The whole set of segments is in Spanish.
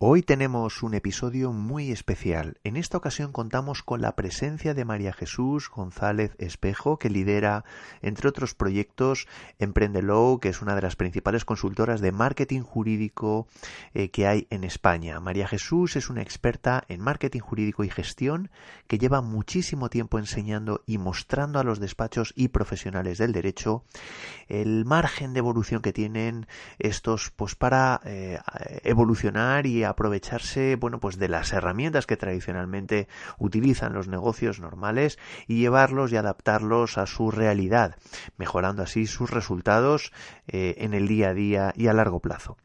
Hoy tenemos un episodio muy especial. En esta ocasión contamos con la presencia de María Jesús González Espejo, que lidera, entre otros proyectos, Emprendelow, que es una de las principales consultoras de marketing jurídico eh, que hay en España. María Jesús es una experta en marketing jurídico y gestión que lleva muchísimo tiempo enseñando y mostrando a los despachos y profesionales del derecho el margen de evolución que tienen estos pues para eh, evolucionar y aprovecharse, bueno, pues de las herramientas que tradicionalmente utilizan los negocios normales y llevarlos y adaptarlos a su realidad, mejorando así sus resultados eh, en el día a día y a largo plazo.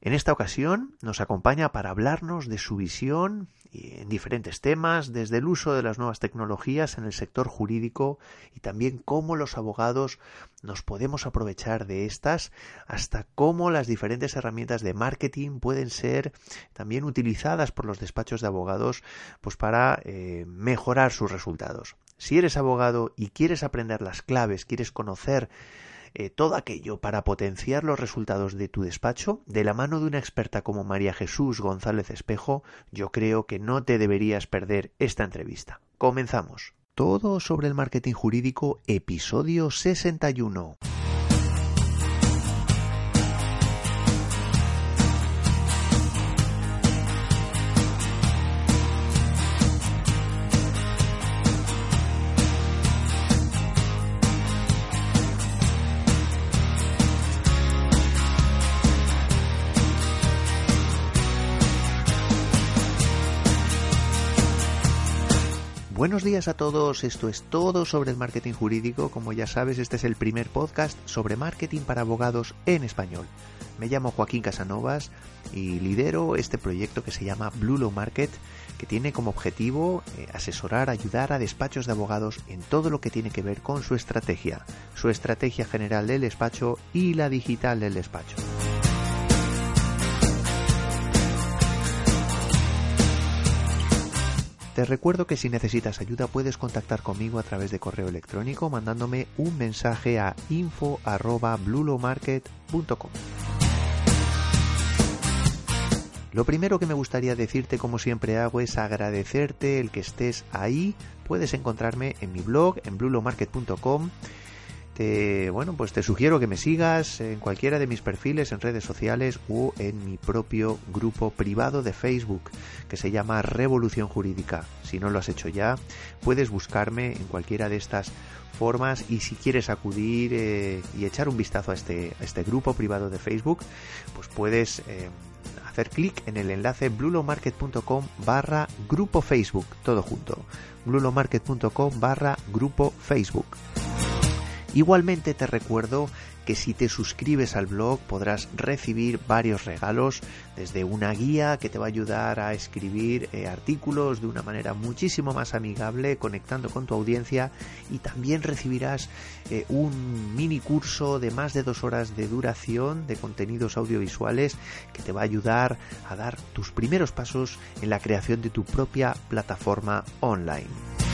En esta ocasión nos acompaña para hablarnos de su visión en diferentes temas, desde el uso de las nuevas tecnologías en el sector jurídico y también cómo los abogados nos podemos aprovechar de estas, hasta cómo las diferentes herramientas de marketing pueden ser también utilizadas por los despachos de abogados pues para eh, mejorar sus resultados. Si eres abogado y quieres aprender las claves, quieres conocer eh, todo aquello para potenciar los resultados de tu despacho, de la mano de una experta como María Jesús González Espejo, yo creo que no te deberías perder esta entrevista. Comenzamos. Todo sobre el marketing jurídico, episodio 61. Buenos días a todos, esto es todo sobre el marketing jurídico. Como ya sabes, este es el primer podcast sobre marketing para abogados en español. Me llamo Joaquín Casanovas y lidero este proyecto que se llama Blue Law Market, que tiene como objetivo eh, asesorar, ayudar a despachos de abogados en todo lo que tiene que ver con su estrategia, su estrategia general del despacho y la digital del despacho. Te recuerdo que si necesitas ayuda puedes contactar conmigo a través de correo electrónico mandándome un mensaje a info@blulomarket.com. Lo primero que me gustaría decirte, como siempre hago, es agradecerte el que estés ahí. Puedes encontrarme en mi blog, en blulomarket.com te, bueno, pues te sugiero que me sigas en cualquiera de mis perfiles en redes sociales o en mi propio grupo privado de Facebook que se llama Revolución Jurídica. Si no lo has hecho ya, puedes buscarme en cualquiera de estas formas y si quieres acudir eh, y echar un vistazo a este, este grupo privado de Facebook, pues puedes eh, hacer clic en el enlace blulomarket.com barra grupo Facebook, todo junto, blulomarket.com barra grupo Facebook. Igualmente te recuerdo que si te suscribes al blog podrás recibir varios regalos, desde una guía que te va a ayudar a escribir eh, artículos de una manera muchísimo más amigable, conectando con tu audiencia, y también recibirás eh, un mini curso de más de dos horas de duración de contenidos audiovisuales que te va a ayudar a dar tus primeros pasos en la creación de tu propia plataforma online.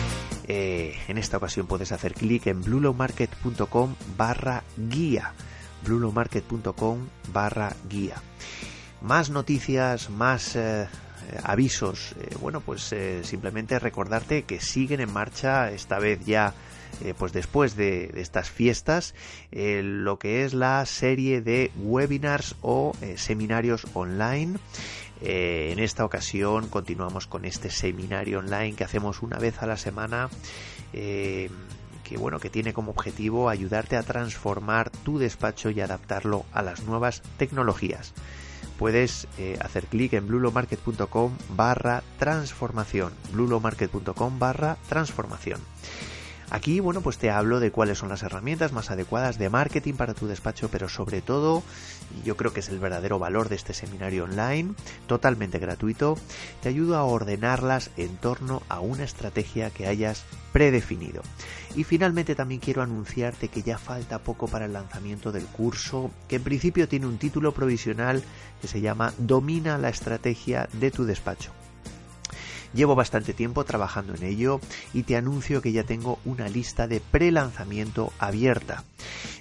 Eh, en esta ocasión puedes hacer clic en bluelowmarket.com barra guía. bluelowmarket.com barra guía. Más noticias, más eh, avisos. Eh, bueno, pues simplemente recordarte que siguen en marcha, esta vez ya pues después de, de estas fiestas, lo que es la serie de webinars o seminarios online eh, en esta ocasión continuamos con este seminario online que hacemos una vez a la semana. Eh, que bueno que tiene como objetivo ayudarte a transformar tu despacho y adaptarlo a las nuevas tecnologías puedes eh, hacer clic en blulomarket.com barra transformación blulomarket.com barra transformación Aquí, bueno, pues te hablo de cuáles son las herramientas más adecuadas de marketing para tu despacho, pero sobre todo, yo creo que es el verdadero valor de este seminario online, totalmente gratuito, te ayudo a ordenarlas en torno a una estrategia que hayas predefinido. Y finalmente también quiero anunciarte que ya falta poco para el lanzamiento del curso, que en principio tiene un título provisional que se llama Domina la estrategia de tu despacho. Llevo bastante tiempo trabajando en ello y te anuncio que ya tengo una lista de pre-lanzamiento abierta.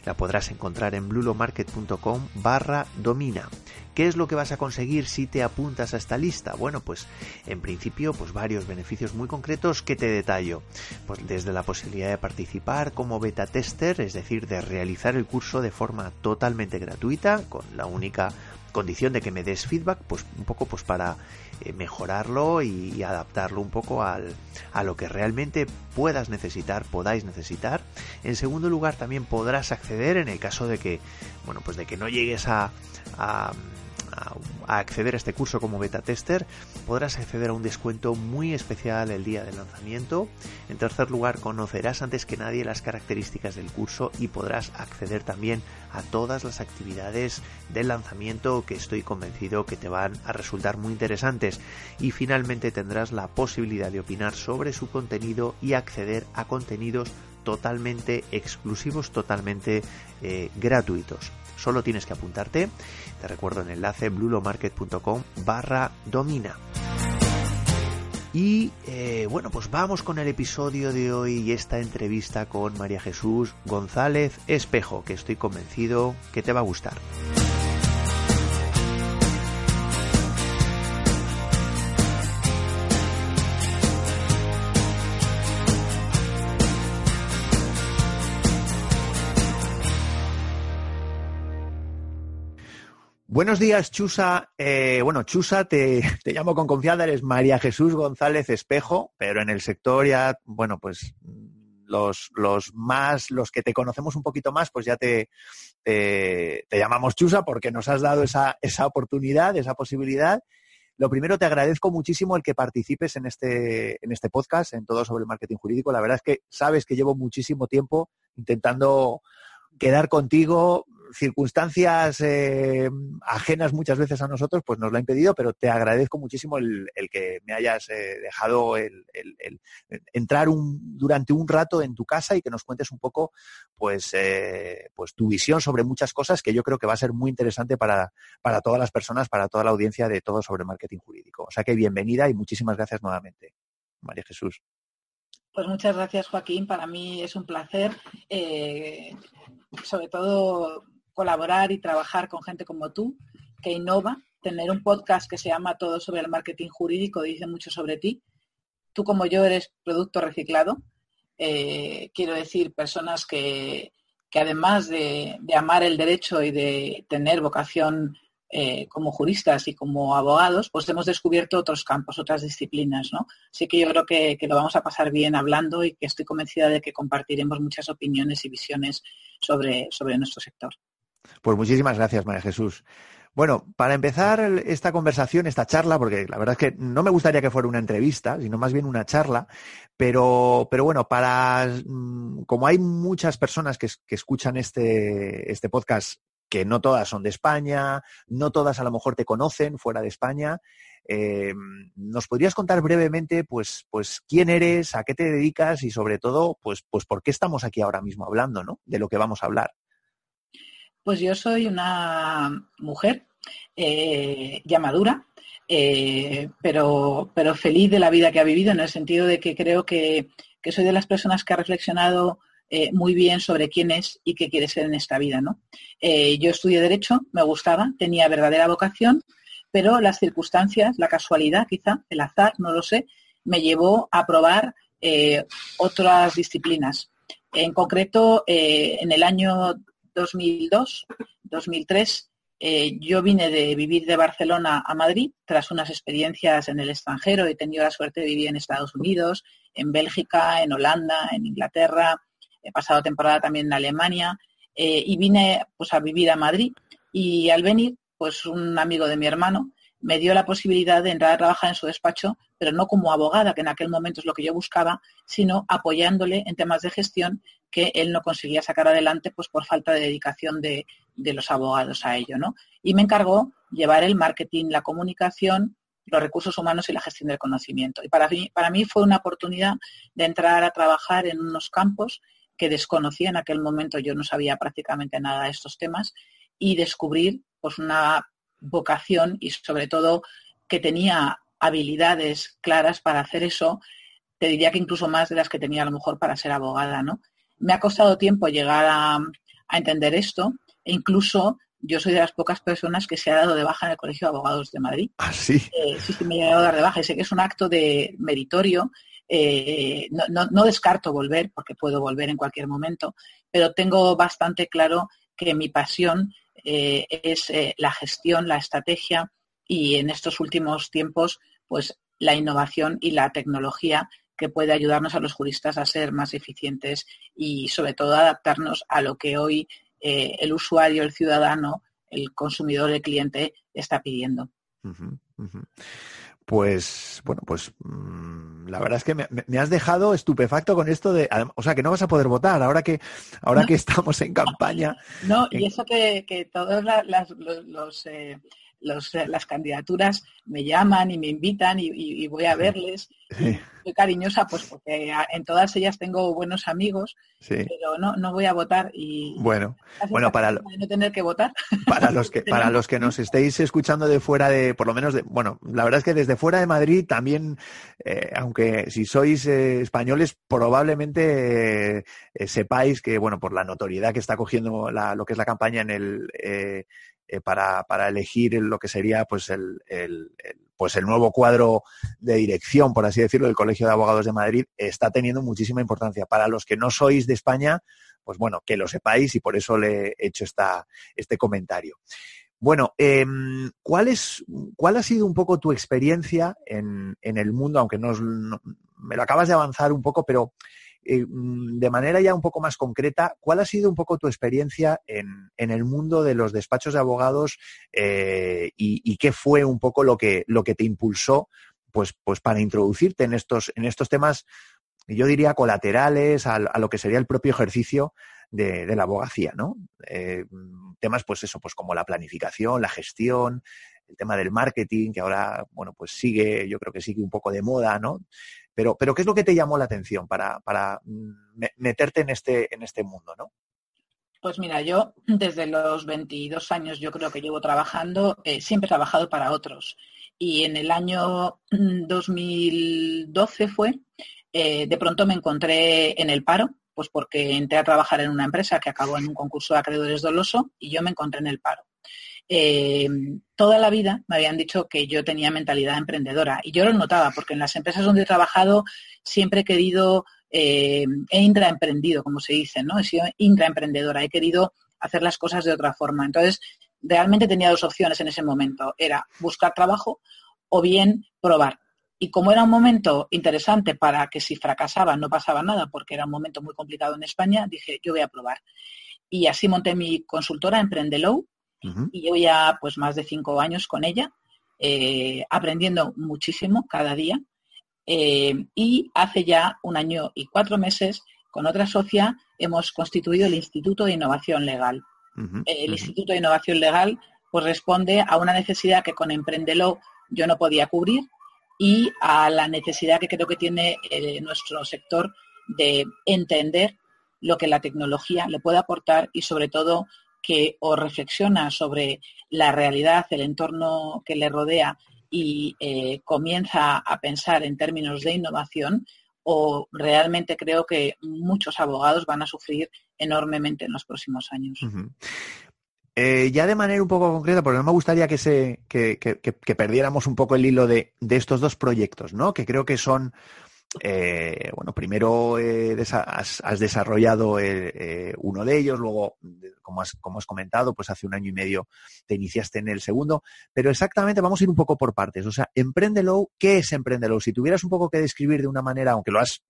La podrás encontrar en blulomarket.com barra domina. ¿Qué es lo que vas a conseguir si te apuntas a esta lista? Bueno, pues en principio, pues varios beneficios muy concretos que te detallo. Pues desde la posibilidad de participar como beta tester, es decir, de realizar el curso de forma totalmente gratuita, con la única condición de que me des feedback, pues un poco pues para eh, mejorarlo y, adaptarlo un poco al, a lo que realmente puedas necesitar, podáis necesitar. En segundo lugar, también podrás acceder en el caso de que, bueno, pues de que no llegues a a, acceder a este curso como beta tester, podrás acceder a un descuento muy especial el día del lanzamiento. En tercer lugar, conocerás antes que nadie las características del curso y podrás acceder también a todas las actividades del lanzamiento que estoy convencido que te van a resultar muy interesantes. Y finalmente tendrás la posibilidad de opinar sobre su contenido y acceder a contenidos totalmente exclusivos, totalmente eh, gratuitos. Solo tienes que apuntarte. Te recuerdo el enlace blulomarket.com barra domina. Y eh, bueno, pues vamos con el episodio de hoy y esta entrevista con María Jesús González Espejo, que estoy convencido que te va a gustar. Buenos días, Chusa. Eh, bueno, Chusa, te, llamo con confianza, eres María Jesús González Espejo, pero en el sector ya, bueno, pues los, los más, los que te conocemos un poquito más, pues ya te, te, llamamos Chusa porque nos has dado esa, esa oportunidad, esa posibilidad. Lo primero, te agradezco muchísimo el que participes en este, en este podcast, en todo sobre el marketing jurídico. La verdad es que sabes que llevo muchísimo tiempo intentando quedar contigo, circunstancias eh, ajenas muchas veces a nosotros, pues nos lo ha impedido, pero te agradezco muchísimo el, que me hayas eh, dejado el, entrar un, durante un rato en tu casa y que nos cuentes un poco, pues, eh, pues tu visión sobre muchas cosas que yo creo que va a ser muy interesante para, para todas las personas, para toda la audiencia de todo sobre marketing jurídico. O sea que bienvenida y muchísimas gracias nuevamente, María Jesús. Pues muchas gracias, Joaquín. Para mí es un placer, sobre todo colaborar y trabajar con gente como tú, que innova. Tener un podcast que se llama Todo sobre el marketing jurídico dice mucho sobre ti. Tú como yo eres producto reciclado. Eh, quiero decir, personas que, además de, amar el derecho y de tener vocación eh, como juristas y como abogados, pues hemos descubierto otros campos, otras disciplinas, ¿no? Así que yo creo que, que, lo vamos a pasar bien hablando y que estoy convencida de que compartiremos muchas opiniones y visiones sobre, sobre nuestro sector. Pues muchísimas gracias, María Jesús. Bueno, para empezar esta conversación, esta charla, porque la verdad es que no me gustaría que fuera una entrevista, sino más bien una charla, pero, pero bueno, para mm, como hay muchas personas que, escuchan este, este podcast, que no todas son de España, no todas a lo mejor te conocen fuera de España, eh, ¿Nos podrías contar brevemente, pues, pues, quién eres, a qué te dedicas y sobre todo, pues, pues, por qué estamos aquí ahora mismo hablando, ¿no? De lo que vamos a hablar. Pues yo soy una mujer eh, ya madura, eh, pero, pero feliz de la vida que ha vivido, en el sentido de que creo que, soy de las personas que ha reflexionado eh, muy bien sobre quién es y qué quiere ser en esta vida. ¿no? yo estudié Derecho, me gustaba, tenía verdadera vocación, pero las circunstancias, la casualidad quizá, el azar, no lo sé, me llevó a probar otras disciplinas. En concreto, en el año 2002, 2003, eh, yo vine de vivir de Barcelona a Madrid tras unas experiencias en el extranjero. He tenido la suerte de vivir en Estados Unidos, en Bélgica, en Holanda, en Inglaterra. He pasado temporada también en Alemania eh, y vine pues, a vivir a Madrid. Y al venir, pues un amigo de mi hermano me dio la posibilidad de entrar a trabajar en su despacho, pero no como abogada, que en aquel momento es lo que yo buscaba, sino apoyándole en temas de gestión que él no conseguía sacar adelante pues por falta de dedicación de, los abogados a ello, ¿no? Y me encargó llevar el marketing, la comunicación, los recursos humanos y la gestión del conocimiento. Y para mí, para mí fue una oportunidad de entrar a trabajar en unos campos que desconocía en aquel momento, yo no sabía prácticamente nada de estos temas, y descubrir pues una vocación y sobre todo que tenía habilidades claras para hacer eso, te diría que incluso más de las que tenía a lo mejor para ser abogada, ¿no? Me ha costado tiempo llegar a, a entender esto e incluso yo soy de las pocas personas que se ha dado de baja en el Colegio de Abogados de Madrid. ¿Ah, sí? Eh, sí, sí, me he dado de baja y sé que es un acto de meritorio. Eh, no, descarto volver, porque puedo volver en cualquier momento, pero tengo bastante claro que mi pasión eh, es la gestión, la estrategia y en estos últimos tiempos, pues la innovación y la tecnología que puede ayudarnos a los juristas a ser más eficientes y sobre todo adaptarnos a lo que hoy eh, el usuario, el ciudadano, el consumidor, el cliente está pidiendo. Pues bueno, pues mm, la verdad es que me, has dejado estupefacto con esto de, o sea, que no vas a poder votar ahora que ahora que estamos en campaña. No, y eso que, que todos los, eh, eh, las candidaturas me llaman y me invitan y, voy a verles. Soy cariñosa pues porque en todas ellas tengo buenos amigos, pero no, no voy a votar y bueno, bueno para no tener que votar. Para los que para los que nos estéis escuchando de fuera de, por lo menos de, bueno, la verdad es que desde fuera de Madrid también, eh, aunque si sois eh, españoles probablemente sepáis que bueno por la notoriedad que está cogiendo lo que es la campaña en el eh, para, para, elegir lo que sería pues el, pues el nuevo cuadro de dirección, por así decirlo, del Colegio de Abogados de Madrid, está teniendo muchísima importancia. Para los que no sois de España, pues bueno, que lo sepáis y por eso le he hecho esta, este comentario. Bueno, em, ¿cuál, es, ¿cuál ha sido un poco tu experiencia en, en el mundo? Aunque no, me lo acabas de avanzar un poco, pero eh, mm, de manera ya un poco más concreta, ¿cuál ha sido un poco tu experiencia en, el mundo de los despachos de abogados eh, y, qué fue un poco lo que, lo que te impulsó pues, pues para introducirte en estos, en estos temas, yo diría, colaterales a, lo que sería el propio ejercicio de, la abogacía, ¿no? Eh, temas, pues eso, pues como la planificación, la gestión, el tema del marketing, que ahora, bueno, pues sigue, yo creo que sigue un poco de moda, ¿no? Pero, pero ¿qué es lo que te llamó la atención para, para mm, meterte en este, en este mundo, no? Pues mira, yo desde los 22 años yo creo que llevo trabajando, eh, siempre he trabajado para otros. Y en el año 2012 fue, eh, de pronto me encontré en el paro, pues porque entré a trabajar en una empresa que acabó en un concurso de acreedores doloso y yo me encontré en el paro. Eh, toda la vida me habían dicho que yo tenía mentalidad emprendedora y yo lo notaba porque en las empresas donde he trabajado siempre he querido, eh, he intraemprendido, como se dice, ¿no? He sido intraemprendedora, he querido hacer las cosas de otra forma. Entonces, realmente tenía dos opciones en ese momento, era buscar trabajo o bien probar. Y como era un momento interesante para que si fracasaba no pasaba nada, porque era un momento muy complicado en España, dije, yo voy a probar. Y así monté mi consultora Emprendelow, y llevo ya pues más de cinco años con ella, eh, aprendiendo muchísimo cada día. Eh, y hace ya un año y cuatro meses, con otra socia, hemos constituido el Instituto de Innovación Legal. el Instituto de Innovación Legal pues responde a una necesidad que con Emprendelo yo no podía cubrir y a la necesidad que creo que tiene eh, nuestro sector de entender lo que la tecnología le puede aportar y sobre todo que o reflexiona sobre la realidad, el entorno que le rodea y eh, comienza a pensar en términos de innovación, o realmente creo que muchos abogados van a sufrir enormemente en los próximos años. Eh, ya de manera un poco concreta, porque no me gustaría que, se, que, perdiéramos un poco el hilo de, de, estos dos proyectos, ¿no? Que creo que son eh, bueno, primero eh, has, desarrollado eh, uno de ellos, luego, como has, como has comentado, pues hace un año y medio te iniciaste en el segundo, pero exactamente vamos a ir un poco por partes. O sea, Emprendelo, ¿qué es Emprendelo? Si tuvieras un poco que describir de una manera, aunque lo has...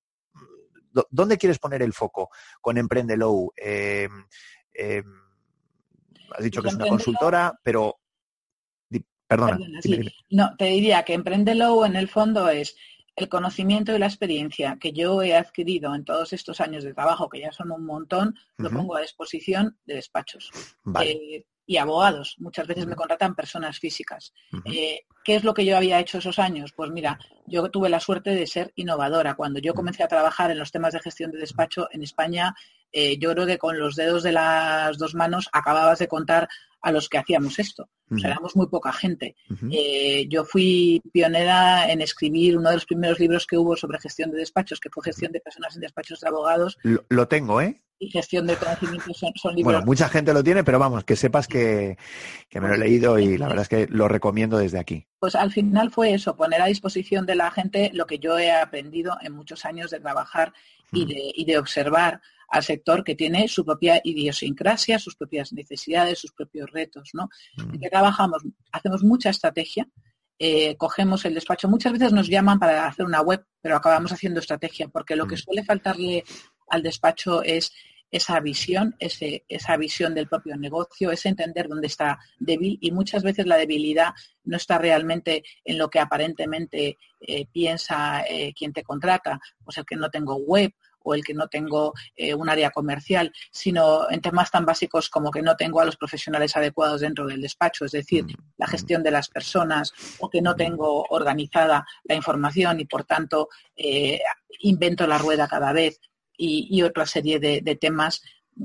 ¿Dónde quieres poner el foco con Emprendelo? has dicho que es una consultora, pero Perdona. No, te diría que Emprendelo en el fondo es el conocimiento y la experiencia que yo he adquirido en todos estos años de trabajo, que ya son un montón, lo pongo a disposición de despachos. Eh, y abogados. Muchas veces me contratan personas físicas. Eh, ¿Qué es lo que yo había hecho esos años? Pues mira, yo tuve la suerte de ser innovadora. Cuando yo comencé a trabajar en los temas de gestión de despacho en España, eh, yo creo que con los dedos de las dos manos acababas de contar a los que hacíamos esto. O sea, éramos muy poca gente. Eh, yo fui pionera en escribir uno de los primeros libros que hubo sobre gestión de despachos, que fue gestión de personas en despachos de abogados. Lo, tengo, ¿eh? Y gestión son, libros. Bueno, mucha gente lo tiene, pero vamos, que sepas que, que me lo he leído y la verdad es que lo recomiendo desde aquí. Pues al final fue eso, poner a disposición de la gente lo que yo he aprendido en muchos años de trabajar y, de, y de observar al sector que tiene su propia idiosincrasia, sus propias necesidades, sus propios retos, ¿no? Mm. que trabajamos, hacemos mucha estrategia, eh, cogemos el despacho. Muchas veces nos llaman para hacer una web, pero acabamos haciendo estrategia, porque lo que mm. suele faltarle al despacho es esa visión, ese, esa visión del propio negocio, es entender dónde está débil y muchas veces la debilidad no está realmente en lo que aparentemente eh, piensa eh, quien te contrata, pues el que no tengo web o el que no tengo eh, un área comercial, sino en temas tan básicos como que no tengo a los profesionales adecuados dentro del despacho, es decir, mm, la mm. gestión de las personas o que no tengo organizada la información y por tanto eh, invento la rueda cada vez y, otra serie de, temas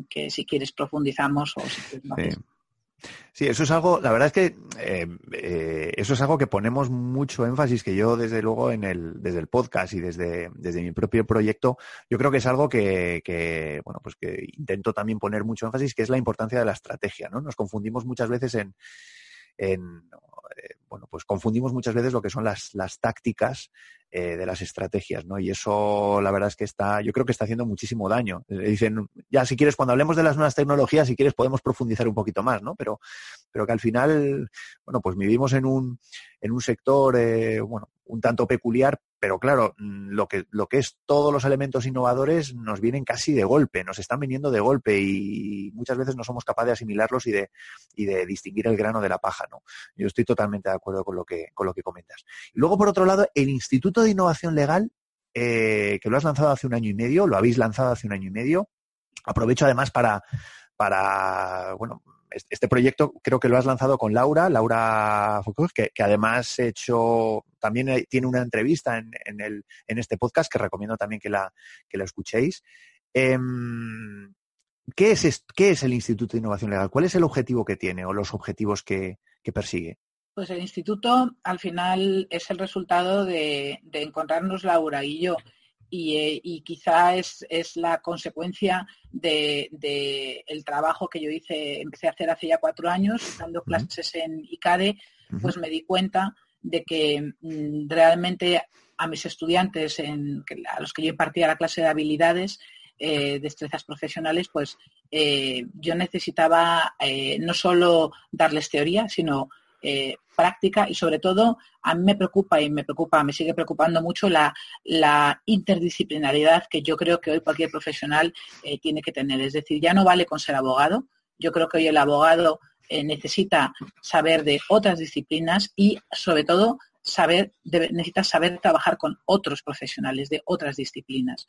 que si quieres profundizamos o si quieres Sí, eso es algo, la verdad es que eh, eh, eso es algo que ponemos mucho énfasis, que yo desde luego en el, desde el podcast y desde, desde mi propio proyecto, yo creo que es algo que, que, bueno, pues que intento también poner mucho énfasis, que es la importancia de la estrategia, ¿no? Nos confundimos muchas veces en, en eh, bueno, pues confundimos muchas veces lo que son las, las tácticas eh, de las estrategias, ¿no? Y eso, la verdad es que está, yo creo que está haciendo muchísimo daño. dicen, ya si quieres, cuando hablemos de las nuevas tecnologías, si quieres, podemos profundizar un poquito más, ¿no? Pero, pero que al final, bueno, pues vivimos en un, en un sector, eh, bueno, un tanto peculiar, pero claro, mm, lo que, lo que es todos los elementos innovadores nos vienen casi de golpe, nos están viniendo de golpe y muchas veces no somos capaces de asimilarlos y de, y de distinguir el grano de la paja, ¿no? Yo estoy totalmente de acuerdo con lo que, con lo que comentas. Luego, por otro lado, el Instituto de Innovación Legal, eh, que lo has lanzado hace un año y medio, lo habéis lanzado hace un año y medio. Aprovecho además para, para bueno, este proyecto creo que lo has lanzado con Laura, Laura Foucault, que, además he hecho, también tiene una entrevista en, en este podcast que recomiendo también que la, que la escuchéis. Em, ¿qué, es, ¿Qué es el Instituto de Innovación Legal? ¿Cuál es el objetivo que tiene o los objetivos que, persigue? Pues el instituto al final es el resultado de encontrarnos Laura y yo y, eh, quizá es, la consecuencia del de, el trabajo que yo hice, empecé a hacer hace ya cuatro años, dando clases en ICADE, pues me di cuenta de que mm, realmente a mis estudiantes, en, a los que yo impartía la clase de habilidades, eh, destrezas profesionales, pues eh, yo necesitaba no solo darles teoría, sino eh, práctica y sobre todo a mí me preocupa y me preocupa, me sigue preocupando mucho la, la interdisciplinaridad que yo creo que hoy cualquier profesional eh, tiene que tener. Es decir, ya no vale con ser abogado. Yo creo que hoy el abogado eh, necesita saber de otras disciplinas y sobre todo saber, necesita saber trabajar con otros profesionales de otras disciplinas.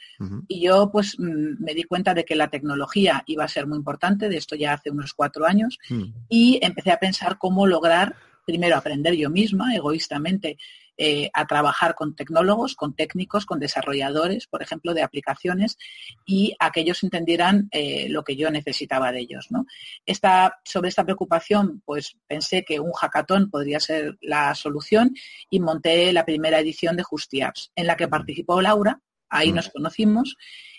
Y yo pues mm, me di cuenta de que la tecnología iba a ser muy importante, de esto ya hace unos cuatro años, mm. y empecé a pensar cómo lograr primero aprender yo misma, egoístamente, eh, a trabajar con tecnólogos, con técnicos, con desarrolladores, por ejemplo, de aplicaciones, y a que ellos entendieran eh, lo que yo necesitaba de ellos. ¿no? sobre esta preocupación, pues pensé que un hackathon podría ser la solución y monté la primera edición de JustiApps, en la que participó Laura, ahí mm. nos conocimos,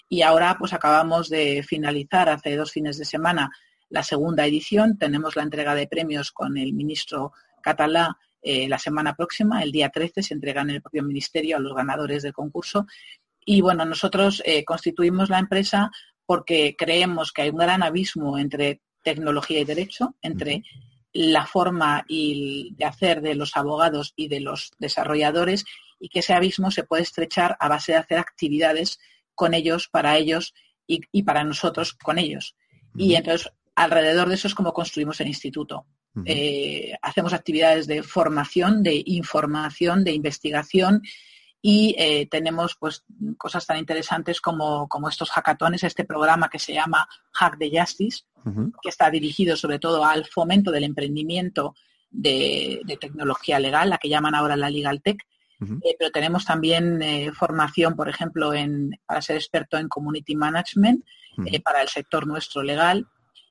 y ahora pues acabamos de finalizar hace dos fines de semana la segunda edición. Tenemos la entrega de premios con el ministro Catalá eh, la semana próxima, el día 13, se entrega en el propio ministerio a los ganadores del concurso. Y bueno, nosotros eh, constituimos la empresa porque creemos que hay un gran abismo entre tecnología y derecho, entre la forma y de hacer de los abogados y de los desarrolladores y que ese abismo se puede estrechar a base de hacer actividades con ellos, para ellos y, para nosotros con ellos. Y entonces, alrededor de eso es como construimos el instituto. Eh, hacemos actividades de formación, de información, de investigación y eh, tenemos pues cosas tan interesantes como, estos hackatones, este programa que se llama Hack the Justice, que está dirigido sobre todo al fomento del emprendimiento de, tecnología legal, la que llaman ahora la Legal Tech, eh, pero tenemos también eh, formación, por ejemplo, en, para ser experto en Community Management para el sector nuestro legal.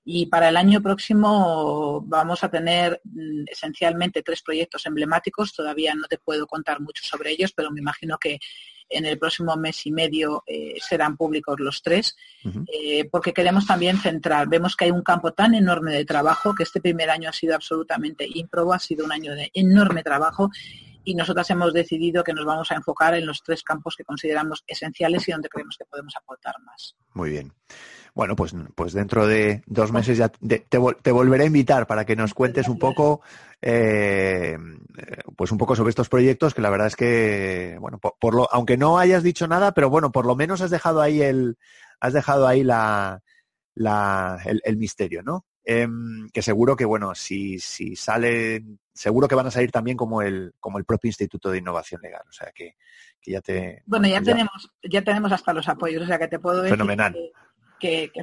Y para el año próximo vamos a tener mm, esencialmente tres proyectos emblemáticos. Todavía no te puedo contar mucho sobre ellos, pero me imagino que en el próximo mes y medio serán públicos los tres, porque queremos también centrar. Vemos que hay un campo tan enorme de trabajo que este primer año ha sido absolutamente ímprobo, ha sido un año de enorme trabajo y nosotras hemos decidido que nos vamos a enfocar en los tres campos que consideramos esenciales y donde creemos que podemos aportar más. Muy bien. Bueno, pues, pues dentro de dos meses ya te, volveré a invitar para que nos cuentes un poco, eh, pues un poco sobre estos proyectos que la verdad es que, bueno, por, lo, aunque no hayas dicho nada, pero bueno, por lo menos has dejado ahí el, has dejado ahí la, la el, misterio, ¿no? Em, que seguro que, bueno, si, si salen seguro que van a salir también como el, como el propio Instituto de Innovación Legal. O sea que, ya te. Bueno, ya, tenemos, ya tenemos hasta los apoyos, o sea que te puedo decir Fenomenal. Que,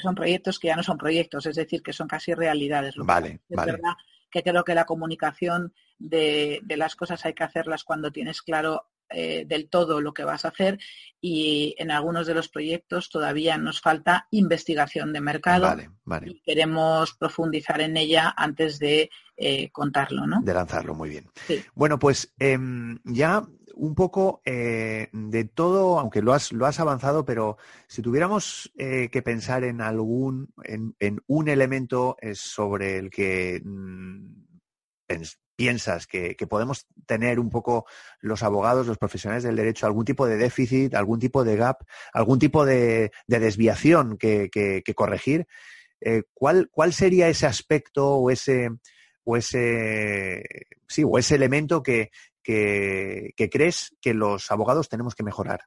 son proyectos que ya no son proyectos, es decir, que son casi realidades. vale, es vale. verdad que creo que la comunicación de, de las cosas hay que hacerlas cuando tienes claro eh, del todo lo que vas a hacer y en algunos de los proyectos todavía nos falta investigación de mercado y queremos profundizar en ella antes de eh, contarlo, ¿no? De lanzarlo, muy bien. Bueno, pues em, ya un poco eh, de todo, aunque lo has, lo has avanzado, pero si tuviéramos que pensar en algún, en, en un elemento sobre el que mm, piensas que, podemos tener un poco los abogados, los profesionales del derecho, algún tipo de déficit, algún tipo de gap, algún tipo de, desviación que, corregir, eh, ¿cuál, ¿cuál sería ese aspecto o ese, o ese, sí, o ese elemento que, que, crees que los abogados tenemos que mejorar?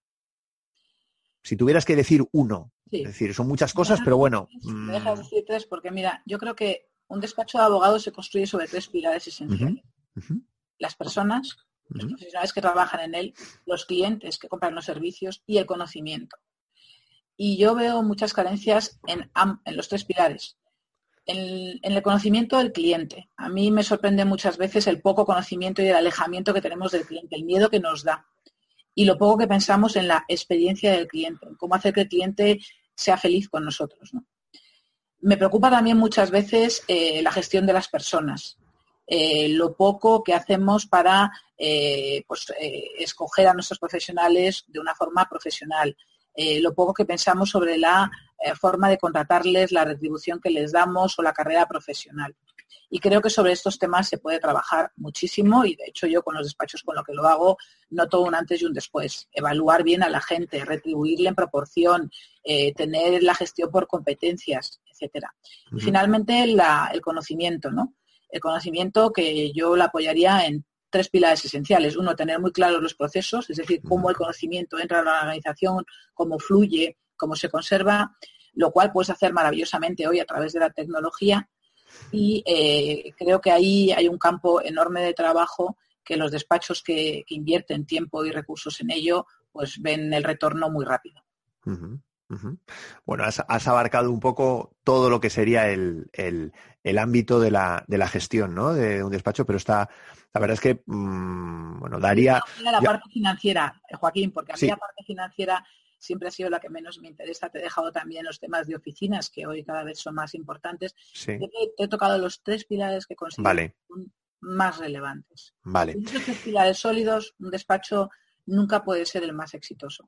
Si tuvieras que decir uno, es decir, son muchas cosas, pero bueno. Me dejas mm. decir tres, porque mira, yo creo que un despacho de abogados se construye sobre tres pilares esenciales. Las personas, los profesionales que trabajan en él, los clientes que compran los servicios y el conocimiento. Y yo veo muchas carencias en, los tres pilares. En, el conocimiento del cliente. A mí me sorprende muchas veces el poco conocimiento y el alejamiento que tenemos del cliente, el miedo que nos da y lo poco que pensamos en la experiencia del cliente, en cómo hacer que el cliente sea feliz con nosotros. ¿no? Me preocupa también muchas veces eh, la gestión de las personas. Eh, lo poco que hacemos para eh, pues, escoger a nuestros profesionales de una forma profesional, lo poco que pensamos sobre la forma de contratarles, la retribución que les damos o la carrera profesional. Y creo que sobre estos temas se puede trabajar muchísimo y de hecho yo con los despachos con lo que lo hago noto un antes y un después. Evaluar bien a la gente, retribuirle en proporción, tener la gestión por competencias, etcétera. Y finalmente el conocimiento, ¿no? El conocimiento que yo la apoyaría en tres pilares esenciales. Uno, tener muy claros los procesos, es decir, cómo el conocimiento entra a la organización, cómo fluye, cómo se conserva, lo cual puedes hacer maravillosamente hoy a través de la tecnología y eh, creo que ahí hay un campo enorme de trabajo que los despachos que, invierten tiempo y recursos en ello pues ven el retorno muy rápido. Bueno, has, abarcado un poco todo lo que sería el, ámbito de la, de la, gestión ¿no? de un despacho, pero está, la verdad es que, mm, bueno, daría... La parte financiera, Joaquín, porque a mí la parte financiera siempre ha sido la que menos me interesa. Te he dejado también los temas de oficinas, que hoy cada vez son más importantes. te, he tocado los tres pilares que considero más relevantes. Vale. Estos tres pilares sólidos, un despacho nunca puede ser el más exitoso.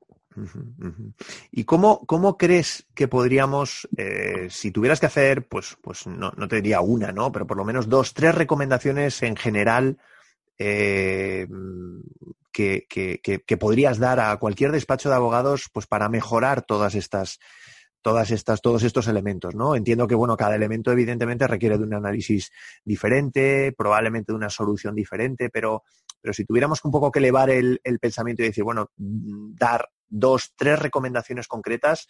¿Y cómo, cómo, crees que podríamos, eh, si tuvieras que hacer, pues, pues no, no, te diría una, ¿no? Pero por lo menos dos, tres recomendaciones en general eh, que, que, podrías dar a cualquier despacho de abogados pues para mejorar todas estas todas estas todos estos elementos no entiendo que bueno cada elemento evidentemente requiere de un análisis diferente probablemente de una solución diferente pero pero si tuviéramos un poco que elevar el, pensamiento y decir bueno dar dos tres recomendaciones concretas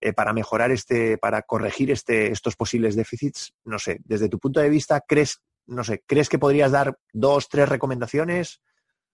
eh, para mejorar este para corregir este estos posibles déficits no sé desde tu punto de vista crees no sé crees que podrías dar dos tres recomendaciones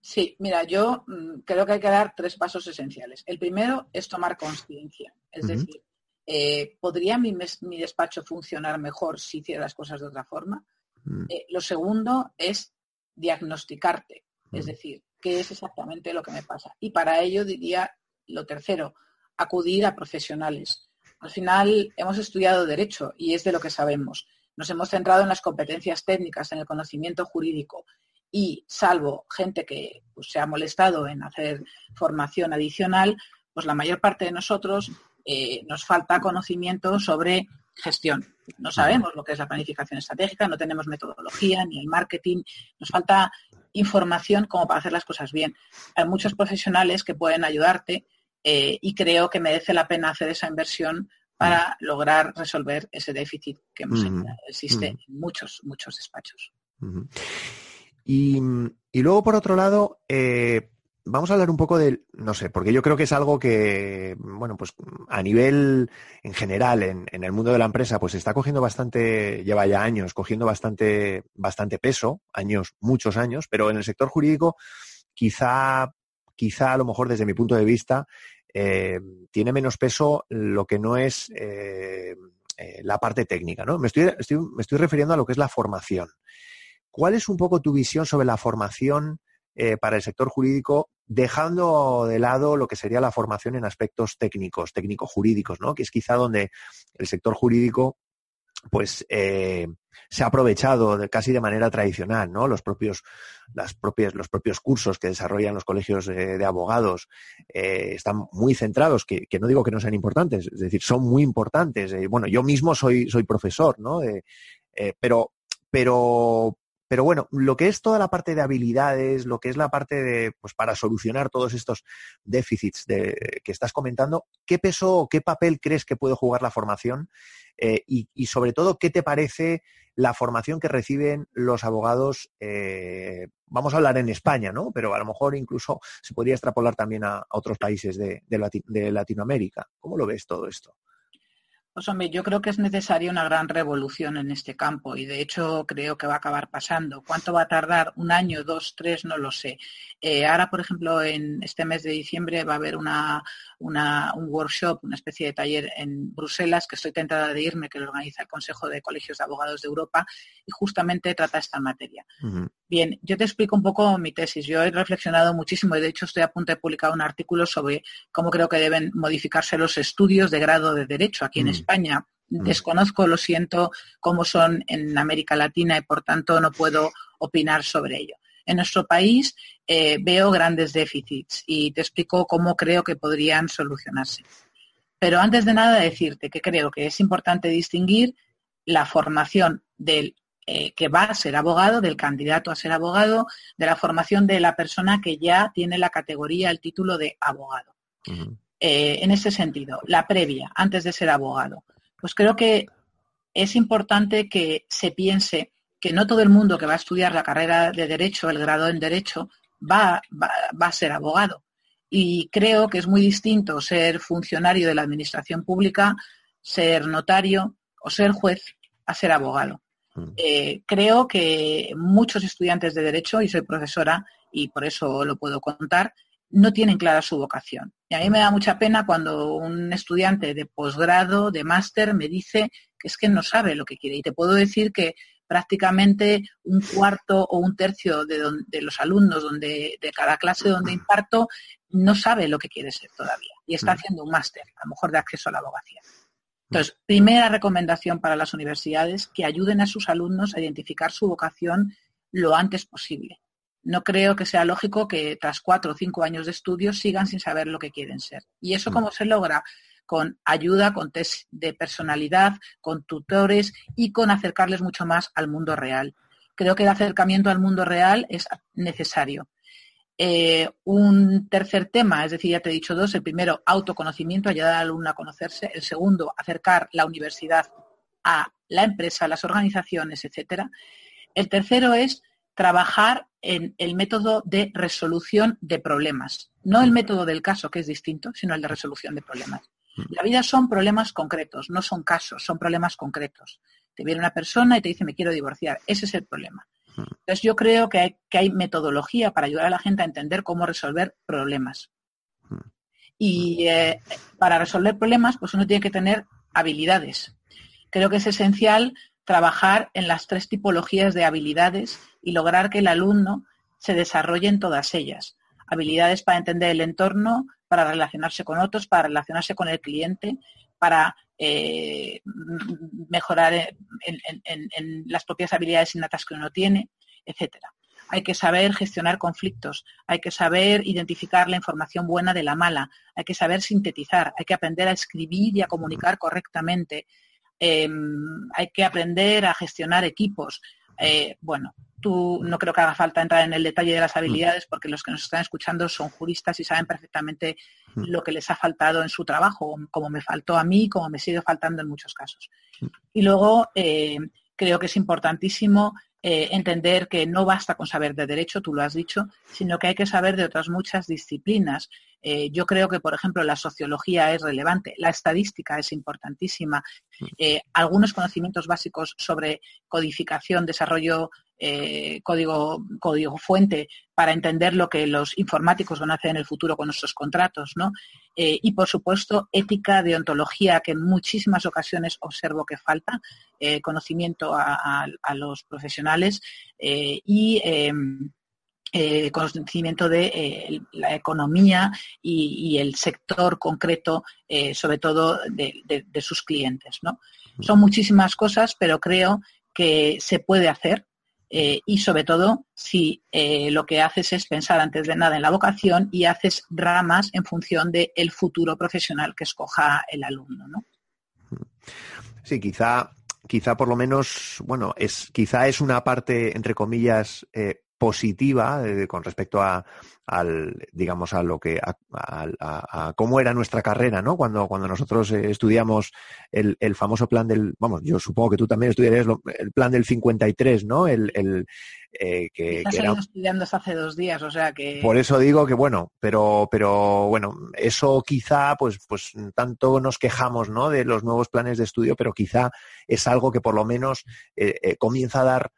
Sí, mira, yo mm, creo que hay que dar tres pasos esenciales. El primero es tomar conciencia, es decir, eh, ¿podría mi, despacho funcionar mejor si hiciera las cosas de otra forma? Mm. Eh, lo segundo es diagnosticarte, es decir, qué es exactamente lo que me pasa. Y para ello diría lo tercero, acudir a profesionales. Al final hemos estudiado derecho y es de lo que sabemos. Nos hemos centrado en las competencias técnicas, en el conocimiento jurídico y salvo gente que pues, se ha molestado en hacer formación adicional, pues la mayor parte de nosotros eh, nos falta conocimiento sobre gestión. No sabemos lo que es la planificación estratégica, no tenemos metodología ni el marketing, nos falta información como para hacer las cosas bien. Hay muchos profesionales que pueden ayudarte eh, y creo que merece la pena hacer esa inversión para lograr resolver ese déficit que existe en muchos, muchos despachos. y, luego, por otro lado, eh, vamos a hablar un poco del, no sé, porque yo creo que es algo que, bueno, pues a nivel en general, en, el mundo de la empresa, pues está cogiendo bastante, lleva ya años, cogiendo bastante, bastante peso, años, muchos años, pero en el sector jurídico, quizá, quizá a lo mejor desde mi punto de vista, eh, tiene menos peso lo que no es eh, eh, la parte técnica, ¿no? Me estoy, me estoy refiriendo a lo que es la formación. ¿Cuál es un poco tu visión sobre la formación para el sector jurídico dejando de lado lo que sería la formación en aspectos técnicos, técnico-jurídicos, ¿no? Que es quizá donde el sector jurídico pues eh, se ha aprovechado casi de manera tradicional, ¿no? Los propios, las propias, los propios cursos que desarrollan los colegios de abogados eh, están muy centrados, que, no digo que no sean importantes, es decir, son muy importantes. Eh, bueno, yo mismo soy, soy profesor, ¿no? pero, pero, pero bueno, lo que es toda la parte de habilidades, lo que es la parte de, pues para solucionar todos estos déficits de, que estás comentando, ¿qué peso o qué papel crees que puede jugar la formación? Eh, y, sobre todo, ¿qué te parece la formación que reciben los abogados? Eh, vamos a hablar en España, ¿no? Pero a lo mejor incluso se podría extrapolar también a, otros países de Latinoamérica. ¿Cómo lo ves todo esto? Pues hombre, yo creo que es necesaria una gran revolución en este campo y de hecho creo que va a acabar pasando. ¿Cuánto va a tardar? ¿Un año, dos, tres? No lo sé. Eh, ahora, por ejemplo, en este mes de diciembre va a haber una, un workshop, una especie de taller en Bruselas, que estoy tentada de irme, que lo organiza el Consejo de Colegios de Abogados de Europa y justamente trata esta materia. Bien, yo te explico un poco mi tesis. Yo he reflexionado muchísimo y de hecho estoy a punto de publicar un artículo sobre cómo creo que deben modificarse los estudios de grado de derecho aquí en España España. Mm. Desconozco, lo siento, cómo son en América Latina y por tanto no puedo opinar sobre ello. En nuestro país eh, veo grandes déficits y te explico cómo creo que podrían solucionarse. Pero antes de nada decirte que creo que es importante distinguir la formación del eh, que va a ser abogado, del candidato a ser abogado, de la formación de la persona que ya tiene la categoría, el título de abogado. Eh, en ese sentido, la previa, antes de ser abogado. Pues creo que es importante que se piense que no todo el mundo que va a estudiar la carrera de Derecho, el grado en Derecho, va, va, a ser abogado. Y creo que es muy distinto ser funcionario de la Administración Pública, ser notario o ser juez a ser abogado. Mm. Eh, creo que muchos estudiantes de Derecho, y soy profesora y por eso lo puedo contar, no tienen clara su vocación. Y a mí me da mucha pena cuando un estudiante de posgrado, de máster, me dice que es que no sabe lo que quiere. Y te puedo decir que prácticamente un cuarto o un tercio de, los alumnos donde, de cada clase donde imparto no sabe lo que quiere ser todavía y está haciendo un máster, a lo mejor de acceso a la abogacía. Entonces, primera recomendación para las universidades, que ayuden a sus alumnos a identificar su vocación lo antes posible no creo que sea lógico que tras cuatro o cinco años de estudios sigan sin saber lo que quieren ser. ¿Y eso cómo se logra? Con ayuda, con test de personalidad, con tutores y con acercarles mucho más al mundo real. Creo que el acercamiento al mundo real es necesario. Eh, un tercer tema, es decir, ya te he dicho dos. El primero, autoconocimiento, ayudar al alumno a conocerse. El segundo, acercar la universidad a la empresa, a las organizaciones, etcétera. El tercero es trabajar en el método de resolución de problemas. No el método del caso, que es distinto, sino el de resolución de problemas. La vida son problemas concretos, no son casos, son problemas concretos. Te viene una persona y te dice me quiero divorciar. Ese es el problema. Entonces yo creo que hay, que hay metodología para ayudar a la gente a entender cómo resolver problemas. Y eh, para resolver problemas, pues uno tiene que tener habilidades. Creo que es esencial trabajar en las tres tipologías de habilidades y lograr que el alumno se desarrolle en todas ellas. Habilidades para entender el entorno, para relacionarse con otros, para relacionarse con el cliente, para eh, mejorar en, las propias habilidades innatas que uno tiene, etcétera. Hay que saber gestionar conflictos, hay que saber identificar la información buena de la mala, hay que saber sintetizar, hay que aprender a escribir y a comunicar correctamente, em, hay que aprender a gestionar equipos. Eh, bueno, tú no creo que haga falta entrar en el detalle de las mm. habilidades porque los que nos están escuchando son juristas y saben perfectamente mm. lo que les ha faltado en su trabajo, como me faltó a mí, como me sigue faltando en muchos casos. Mm. Y luego eh, creo que es importantísimo eh, entender que no basta con saber de derecho, tú lo has dicho, sino que hay que saber de otras muchas disciplinas. Eh, yo creo que, por ejemplo, la sociología es relevante, la estadística es importantísima, eh, algunos conocimientos básicos sobre codificación, desarrollo código, código fuente para entender lo que los informáticos van a hacer en el futuro con nuestros contratos, ¿no? Y, por supuesto, ética, deontología, que en muchísimas ocasiones observo que falta, conocimiento a, los profesionales y conocimiento de la economía y, el sector concreto, sobre todo de, de, sus clientes. ¿no? Son muchísimas cosas, pero creo que se puede hacer eh, y sobre todo si eh, lo que haces es pensar antes de nada en la vocación y haces ramas en función del el futuro profesional que escoja el alumno, ¿no? Sí, quizá, quizá por lo menos, bueno, es, quizá es una parte, entre comillas, eh, positiva con respecto a, al, digamos, a lo que, a, cómo era nuestra carrera, ¿no? Cuando, cuando nosotros eh, estudiamos el, el, famoso plan del, vamos, yo supongo que tú también estudiarías el plan del 53, ¿no? El, el eh, que, que era... estudiando hace dos días, o sea que... Por eso digo que bueno, pero, pero bueno, eso quizá, pues, pues tanto nos quejamos, ¿no? De los nuevos planes de estudio, pero quizá es algo que por lo menos eh, eh comienza a dar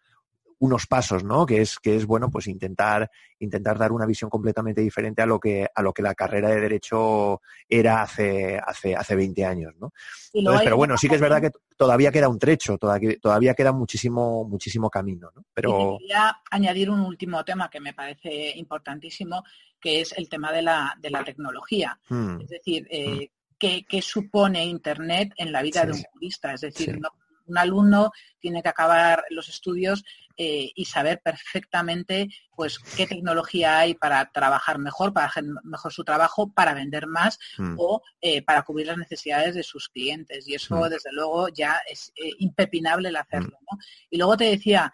unos pasos, ¿no? Que es, que es bueno, pues intentar, intentar dar una visión completamente diferente a lo que, a lo que la carrera de Derecho era hace, hace, hace 20 años, ¿no? pero bueno, sí que es verdad que todavía queda un trecho, todavía, todavía queda muchísimo, muchísimo camino, ¿no? Pero... quería añadir un último tema que me parece importantísimo, que es el tema de la, de la tecnología. Hmm. Es decir, eh, hmm. ¿qué, supone Internet en la vida de un jurista? Es decir, un alumno tiene que acabar los estudios eh, y saber perfectamente pues qué tecnología hay para trabajar mejor, para hacer mejor su trabajo, para vender más mm. o eh, para cubrir las necesidades de sus clientes. Y eso, mm. desde luego, ya es eh, impepinable el hacerlo. Mm. Y luego te decía,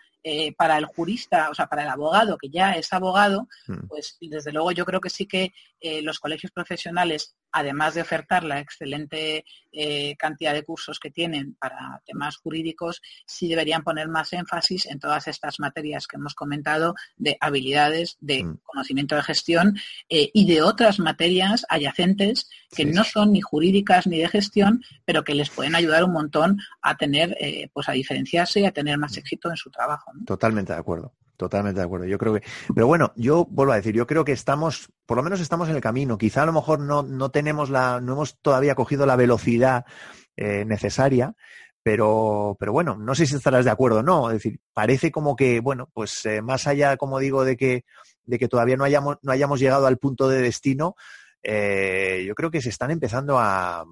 para el jurista, o sea, para el abogado que ya es abogado, pues desde luego yo creo que sí que los colegios profesionales además de ofertar la excelente eh, cantidad de cursos que tienen para temas jurídicos, sí deberían poner más énfasis en todas estas materias que hemos comentado de habilidades, de mm. conocimiento de gestión eh, y de otras materias adyacentes que no son ni jurídicas ni de gestión, pero que les pueden ayudar un montón a tener, eh, pues a diferenciarse y a tener más mm. éxito en su trabajo. Totalmente de acuerdo. Totalmente de acuerdo. Yo creo que, pero bueno, yo vuelvo a decir, yo creo que estamos, por lo menos estamos en el camino. Quizá a lo mejor no, no tenemos la, no hemos todavía cogido la velocidad eh, necesaria, pero, pero bueno, no sé si estarás de acuerdo o no. Es decir, parece como que, bueno, pues eh, más allá, como digo, de que, de que todavía no hayamos, no hayamos llegado al punto de destino, eh, yo creo que se están empezando a,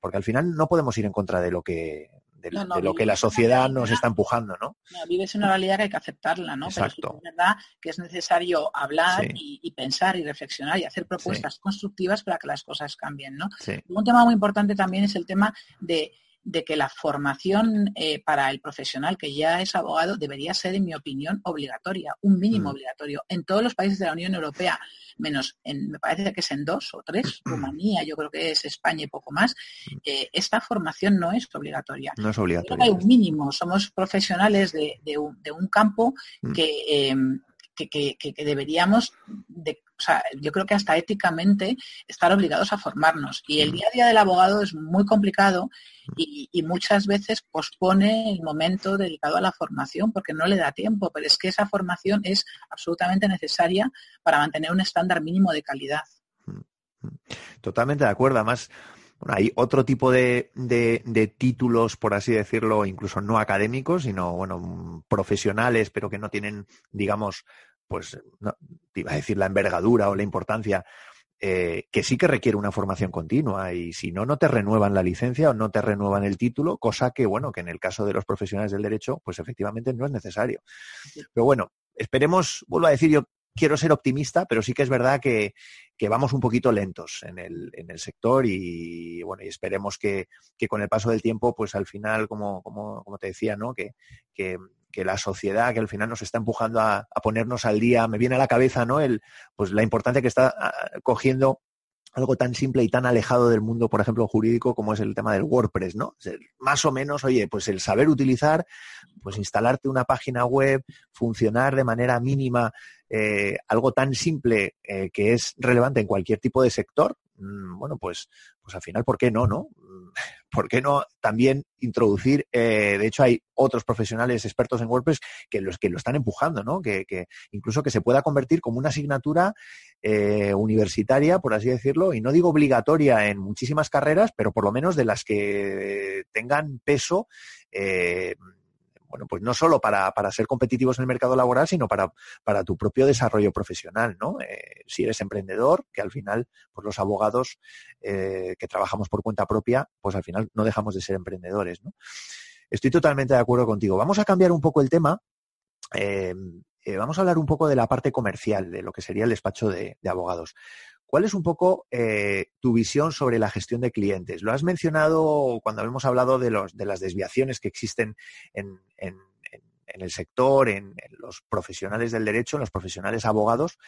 porque al final no podemos ir en contra de lo que de, lo que la sociedad nos está empujando, ¿no? no vives una realidad que hay que aceptarla, ¿no? Exacto. Pero es verdad que es necesario hablar y, pensar y reflexionar y hacer propuestas constructivas para que las cosas cambien, ¿no? Un tema muy importante también es el tema de de que la formación eh, para el profesional que ya es abogado debería ser, en mi opinión, obligatoria, un mínimo mm. obligatorio. En todos los países de la Unión Europea, menos en, me parece que es en dos o tres, mm. Rumanía, yo creo que es España y poco más, mm. eh, esta formación no es obligatoria. No es obligatoria. Hay un mínimo, somos profesionales de, un, campo que, que, deberíamos, de, o sea, yo creo que hasta éticamente estar obligados a formarnos. Y el día a día del abogado es muy complicado y, muchas veces pospone el momento dedicado a la formación porque no le da tiempo, pero es que esa formación es absolutamente necesaria para mantener un estándar mínimo de calidad. Totalmente de acuerdo. Además, bueno, hay otro tipo de, de, títulos, por así decirlo, incluso no académicos, sino, bueno, profesionales, pero que no tienen, digamos, pues, no, iba a decir la envergadura o la importancia eh, que sí que requiere una formación continua y si no, no te renuevan la licencia o no te renuevan el título, cosa que, bueno, que en el caso de los profesionales del derecho, pues efectivamente no es necesario. Pero bueno, esperemos, vuelvo a decir, yo quiero ser optimista, pero sí que es verdad que, vamos un poquito lentos en el, en el sector y bueno, y esperemos que, con el paso del tiempo, pues al final, como, como, como te decía, ¿no? Que, que, la sociedad, que al final nos está empujando a, a, ponernos al día, me viene a la cabeza, ¿no? El, pues la importancia que está ah, cogiendo algo tan simple y tan alejado del mundo, por ejemplo, jurídico, como es el tema del WordPress, ¿no? Más o menos, oye, pues el saber utilizar, pues instalarte una página web, funcionar de manera mínima, eh, algo tan simple eh, que es relevante en cualquier tipo de sector, mm, bueno, pues, pues al final, ¿por qué no, no? ¿por qué no también introducir? Eh, de hecho, hay otros profesionales expertos en WordPress que los que lo están empujando, ¿no? Que, incluso que se pueda convertir como una asignatura universitaria, por así decirlo, y no digo obligatoria en muchísimas carreras, pero por lo menos de las que tengan peso. Bueno, pues no solo para, para, ser competitivos en el mercado laboral, sino para, para tu propio desarrollo profesional, ¿no? Eh, si eres emprendedor, que al final, pues los abogados eh, que trabajamos por cuenta propia, pues al final no dejamos de ser emprendedores. Estoy totalmente de acuerdo contigo. Vamos a cambiar un poco el tema. Eh, vamos a hablar un poco de la parte comercial, de lo que sería el despacho de, abogados. ¿Cuál es un poco tu visión sobre la gestión de clientes? Lo has mencionado cuando hemos hablado de, los, de las desviaciones que existen en, el sector, en, los profesionales del derecho, en los profesionales abogados,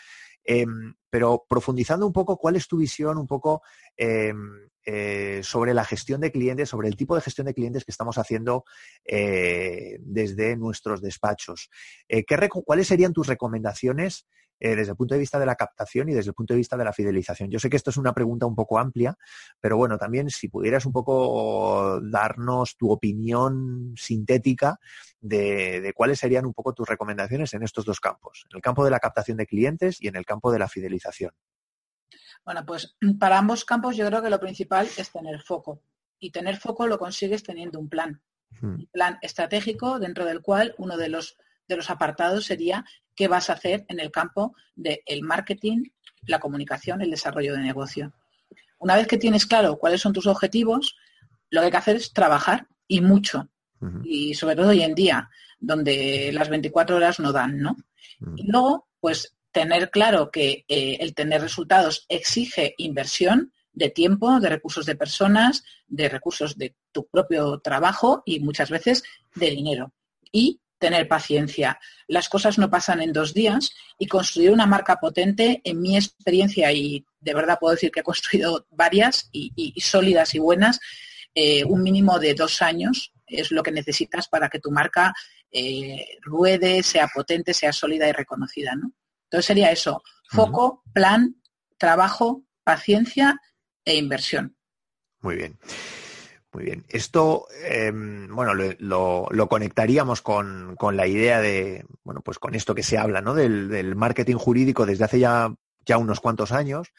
em, pero profundizando un poco, ¿cuál es tu visión un poco em, eh, sobre la gestión de clientes, sobre el tipo de gestión de clientes que estamos haciendo eh, desde nuestros despachos? Eh, ¿Cuáles serían tus recomendaciones? Eh, desde el punto de vista de la captación y desde el punto de vista de la fidelización. Yo sé que esto es una pregunta un poco amplia, pero bueno, también si pudieras un poco darnos tu opinión sintética de, cuáles serían un poco tus recomendaciones en estos dos campos, en el campo de la captación de clientes y en el campo de la fidelización. Bueno, pues para ambos campos yo creo que lo principal es tener foco. Y tener foco lo consigues teniendo un plan. Un plan estratégico dentro del cual uno de los de los apartados sería qué vas a hacer en el campo del marketing, la comunicación, el desarrollo de negocio. Una vez que tienes claro cuáles son tus objetivos, lo que hay que hacer es trabajar y mucho. Y sobre todo hoy en día, donde las 24 horas no dan, ¿no? Y luego, pues tener claro que eh, el tener resultados exige inversión de tiempo, de recursos de personas, de recursos de tu propio trabajo y muchas veces de dinero. Y tener paciencia. Las cosas no pasan en dos días y construir una marca potente, en mi experiencia, y de verdad puedo decir que he construido varias y, sólidas y buenas, eh, un mínimo de dos años es lo que necesitas para que tu marca eh, ruede, sea potente, sea sólida y reconocida. ¿no? Entonces sería eso, foco, plan, trabajo, paciencia e inversión. Muy bien. Muy bien. Esto, em, bueno, lo, conectaríamos con, la idea de, bueno, pues con esto que se habla, ¿no? Del, marketing jurídico desde hace ya, ya unos cuantos años,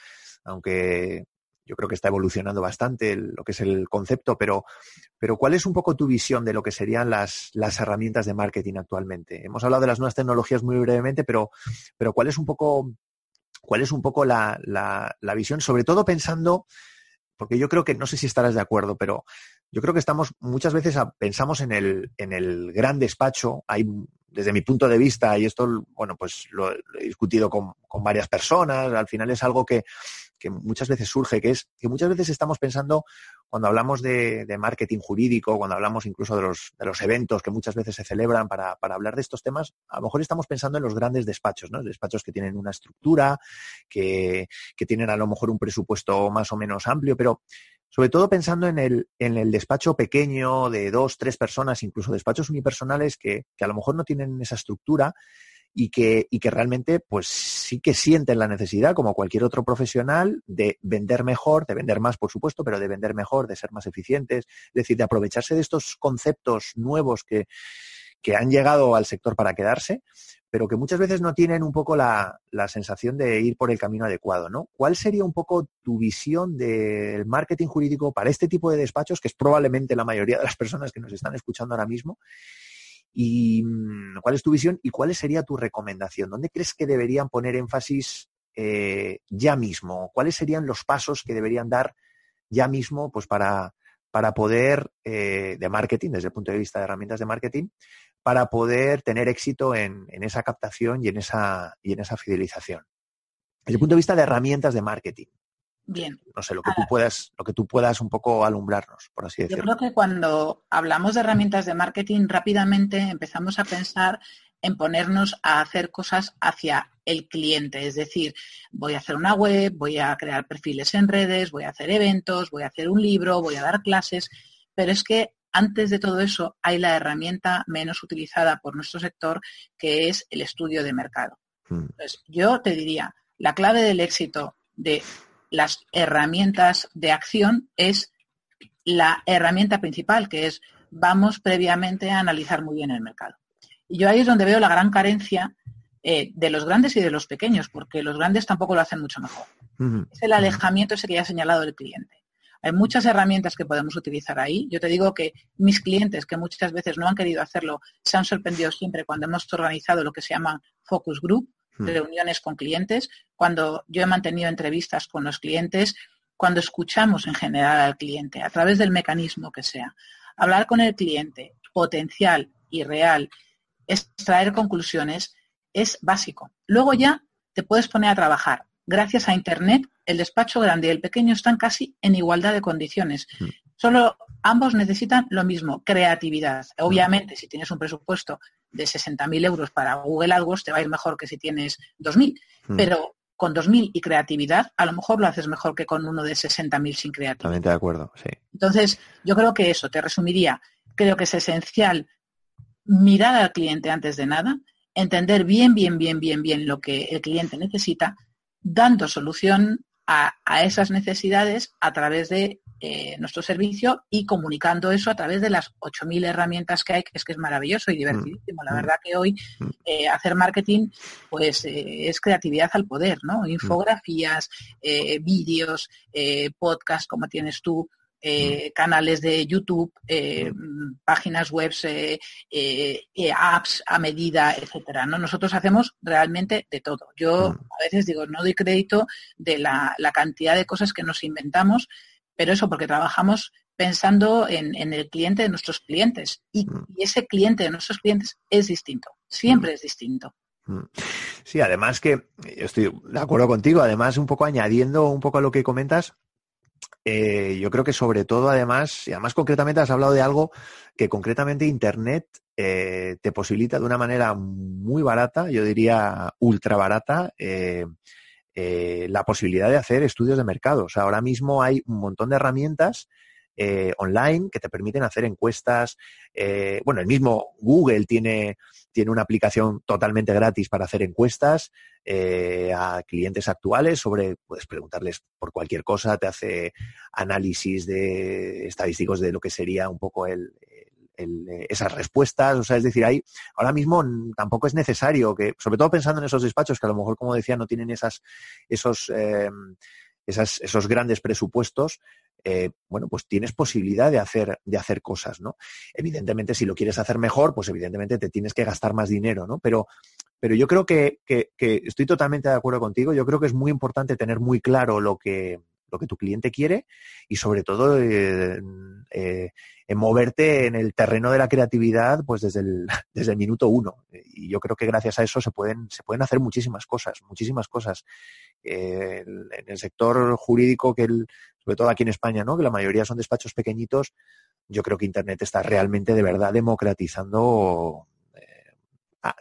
aunque yo creo que está evolucionando bastante lo que es el concepto, pero, pero ¿cuál es un poco tu visión de lo que serían las, las herramientas de marketing actualmente? Hemos hablado de las nuevas tecnologías muy brevemente, pero, pero ¿cuál es un poco, cuál es un poco la, la visión, sobre todo pensando porque yo creo que, no sé si estarás de acuerdo, pero yo creo que estamos muchas veces pensamos en el, en el gran despacho, hay desde mi punto de vista, y esto, bueno, pues lo, he discutido con, con, varias personas, al final es algo que, que, muchas veces surge, que es que muchas veces estamos pensando, cuando hablamos de, marketing jurídico, cuando hablamos incluso de los, de los eventos que muchas veces se celebran para, para, hablar de estos temas, a lo mejor estamos pensando en los grandes despachos, ¿no? Despachos que tienen una estructura, que, que tienen a lo mejor un presupuesto más o menos amplio, pero sobre todo pensando en el, en el despacho pequeño de dos, tres personas, incluso despachos unipersonales que, que a lo mejor no tienen esa estructura y que, y que realmente pues sí que sienten la necesidad, como cualquier otro profesional, de vender mejor, de vender más, por supuesto, pero de vender mejor, de ser más eficientes, es decir, de aprovecharse de estos conceptos nuevos que, que han llegado al sector para quedarse, pero que muchas veces no tienen un poco la, sensación de ir por el camino adecuado, ¿no? ¿Cuál sería un poco tu visión del marketing jurídico para este tipo de despachos, que es probablemente la mayoría de las personas que nos están escuchando ahora mismo? ¿Y mm, cuál es tu visión y cuál sería tu recomendación? ¿Dónde crees que deberían poner énfasis eh, ya mismo? ¿Cuáles serían los pasos que deberían dar ya mismo pues, para, para poder, eh, de marketing, desde el punto de vista de herramientas de marketing, para poder tener éxito en, esa captación y en esa, y en esa fidelización. Desde el punto de vista de herramientas de marketing. Bien. No sé, lo que tú puedas, lo que tú puedas un poco alumbrarnos, por así decirlo. Yo creo que cuando hablamos de herramientas de marketing, rápidamente empezamos a pensar en ponernos a hacer cosas hacia el cliente. Es decir, voy a hacer una web, voy a crear perfiles en redes, voy a hacer eventos, voy a hacer un libro, voy a dar clases. Pero es que antes de todo eso hay la herramienta menos utilizada por nuestro sector, que es el estudio de mercado. Hmm. yo te diría, la clave del éxito de las herramientas de acción es la herramienta principal, que es vamos previamente a analizar muy bien el mercado. Y yo ahí es donde veo la gran carencia eh, de los grandes y de los pequeños, porque los grandes tampoco lo hacen mucho mejor. Es el alejamiento ese que ya ha señalado el cliente. Hay muchas herramientas que podemos utilizar ahí. Yo te digo que mis clientes, que muchas veces no han querido hacerlo, se han sorprendido siempre cuando hemos organizado lo que se llama focus group, hmm. reuniones con clientes, cuando yo he mantenido entrevistas con los clientes, cuando escuchamos en general al cliente, a través del mecanismo que sea. Hablar con el cliente potencial y real, extraer conclusiones, es básico. Luego ya te puedes poner a trabajar gracias a Internet, el despacho grande y el pequeño están casi en igualdad de condiciones. Mm. Solo ambos necesitan lo mismo, creatividad. Mm. Obviamente, si tienes un presupuesto de 60.000 euros para Google AdWords, te va a ir mejor que si tienes 2.000. Mm. Pero con 2.000 y creatividad, a lo mejor lo haces mejor que con uno de 60.000 sin creatividad. Totalmente de acuerdo, sí. Entonces, yo creo que eso, te resumiría, creo que es esencial mirar al cliente antes de nada, entender bien, bien, bien, bien, bien lo que el cliente necesita dando solución a, esas necesidades a través de eh, nuestro servicio y comunicando eso a través de las 8.000 herramientas que hay, que es que es maravilloso y divertidísimo. La mm. verdad que hoy mm. eh, hacer marketing pues eh, es creatividad al poder, ¿no? Infografías, vídeos, podcast como tienes tú, eh, canales de YouTube, eh, páginas web, eh, apps a medida, etcétera. ¿no? Nosotros hacemos realmente de todo. Yo a veces digo, no doy crédito de la, cantidad de cosas que nos inventamos, pero eso porque trabajamos pensando en, el cliente de nuestros clientes. Y, y, ese cliente de nuestros clientes es distinto, siempre es distinto. Sí, además que estoy de acuerdo contigo, además un poco añadiendo un poco a lo que comentas, eh, yo creo que sobre todo, además, y además concretamente has hablado de algo que concretamente Internet eh, te posibilita de una manera muy barata, yo diría ultra barata, eh, la posibilidad de hacer estudios de mercado. O sea, ahora mismo hay un montón de herramientas online que te permiten hacer encuestas. bueno, el mismo Google tiene tiene una aplicación totalmente gratis para hacer encuestas eh, a clientes actuales sobre, puedes preguntarles por cualquier cosa, te hace análisis de estadísticos de lo que sería un poco el, esas respuestas, o sea, es decir, ahí ahora mismo tampoco es necesario que, sobre todo pensando en esos despachos que a lo mejor, como decía, no tienen esas, esos, eh, esos grandes presupuestos, eh, bueno, pues tienes posibilidad de hacer, de hacer cosas, ¿no? Evidentemente, si lo quieres hacer mejor, pues evidentemente te tienes que gastar más dinero, ¿no? Pero, pero yo creo que, que, estoy totalmente de acuerdo contigo. Yo creo que es muy importante tener muy claro lo que, lo que tu cliente quiere y sobre todo eh, eh, moverte en el terreno de la creatividad pues desde el, desde el minuto uno. Y yo creo que gracias a eso se pueden, se pueden hacer muchísimas cosas, muchísimas cosas. en el sector jurídico, que el, sobre todo aquí en España, ¿no? que la mayoría son despachos pequeñitos, yo creo que Internet está realmente de verdad democratizando, eh,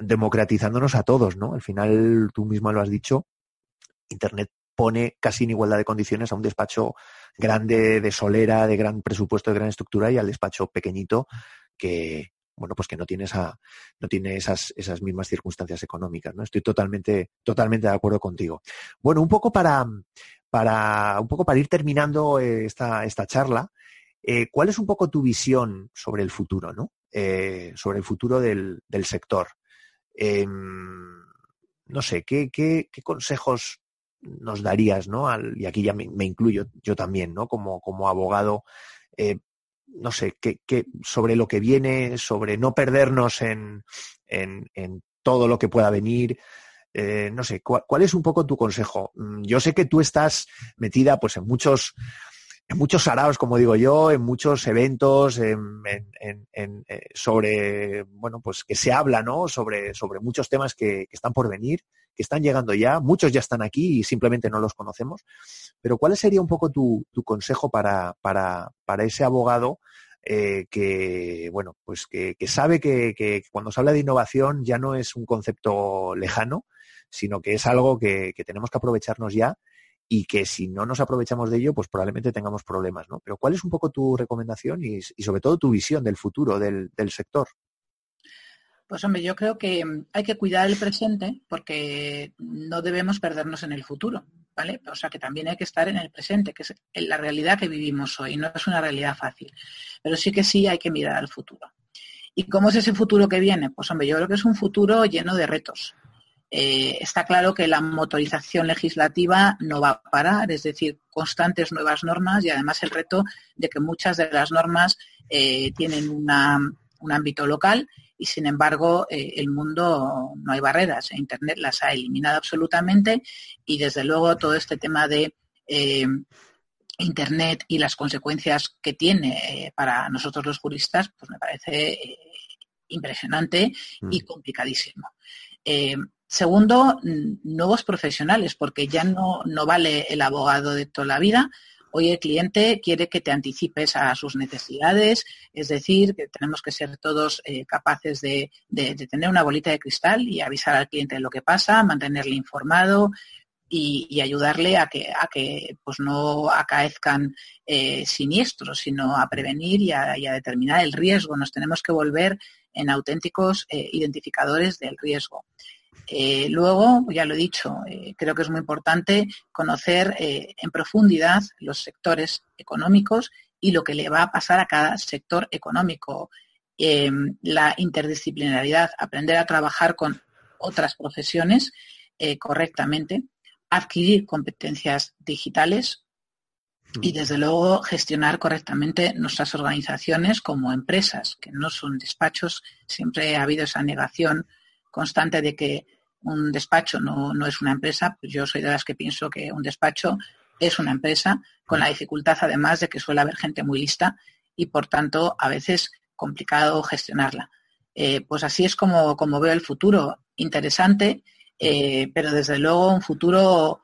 democratizándonos a todos, ¿no? Al final, tú misma lo has dicho, Internet pone casi en igualdad de condiciones a un despacho grande, de solera, de gran presupuesto, de gran estructura y al despacho pequeñito que, bueno, pues que no tiene esa, no tiene esas, esas mismas circunstancias económicas, ¿no? Estoy totalmente, totalmente de acuerdo contigo. Bueno, un poco para, para, un poco para ir terminando eh, esta, esta charla, eh, ¿cuál es un poco tu visión sobre el futuro, ¿no? Eh, sobre el futuro del, del sector? Em, no sé, ¿qué, qué, consejos nos darías, ¿no? y aquí ya me, incluyo yo también, ¿no? Como, como abogado, eh, no sé, ¿qué, sobre lo que viene, sobre no perdernos en, en, en todo lo que pueda venir, eh, no sé, ¿cuál, es un poco tu consejo? Mm, yo sé que tú estás metida pues en muchos, en muchos saraos, como digo yo, en muchos eventos, en, eh, sobre, bueno, pues que se habla, ¿no? Sobre, sobre muchos temas que, están por venir, que están llegando ya, muchos ya están aquí y simplemente no los conocemos. Pero ¿cuál sería un poco tu, consejo para, para, para ese abogado eh, que, bueno, pues que, sabe que, que, cuando se habla de innovación ya no es un concepto lejano, sino que es algo que, tenemos que aprovecharnos ya y que si no nos aprovechamos de ello, pues probablemente tengamos problemas, ¿no? Pero ¿cuál es un poco tu recomendación y, sobre todo tu visión del futuro del, sector? Pues hombre, yo creo que hay que cuidar el presente porque no debemos perdernos en el futuro, ¿vale? O sea que también hay que estar en el presente, que es la realidad que vivimos hoy, no es una realidad fácil, pero sí que sí hay que mirar al futuro. ¿Y cómo es ese futuro que viene? Pues hombre, yo creo que es un futuro lleno de retos. Eh, está claro que la motorización legislativa no va a parar, es decir, constantes nuevas normas y además el reto de que muchas de las normas eh, tienen un ámbito local y sin embargo eh, el mundo no hay barreras. Internet las ha eliminado absolutamente y desde luego todo este tema de Internet y las consecuencias que tiene para nosotros los juristas, pues me parece impresionante y mm. complicadísimo. Segundo, nuevos profesionales, porque ya no, no vale el abogado de toda la vida. Hoy el cliente quiere que te anticipes a sus necesidades, es decir, que tenemos que ser todos eh, capaces de, tener una bolita de cristal y avisar al cliente de lo que pasa, mantenerle informado y, ayudarle a que, pues no acaezcan eh, siniestros, sino a prevenir y a, determinar el riesgo. Nos tenemos que volver en auténticos eh, identificadores del riesgo. Eh, luego, ya lo he dicho, eh, creo que es muy importante conocer eh, en profundidad los sectores económicos y lo que le va a pasar a cada sector económico. la interdisciplinaridad, aprender a trabajar con otras profesiones correctamente, adquirir competencias digitales y mm. desde luego gestionar correctamente nuestras organizaciones como empresas, que no son despachos. Siempre ha habido esa negación constante de que un despacho no, es una empresa, pues yo soy de las que pienso que un despacho es una empresa, con la dificultad además de que suele haber gente muy lista y por tanto a veces complicado gestionarla. Eh, pues así es como, como, veo el futuro, interesante, eh, pero desde luego un futuro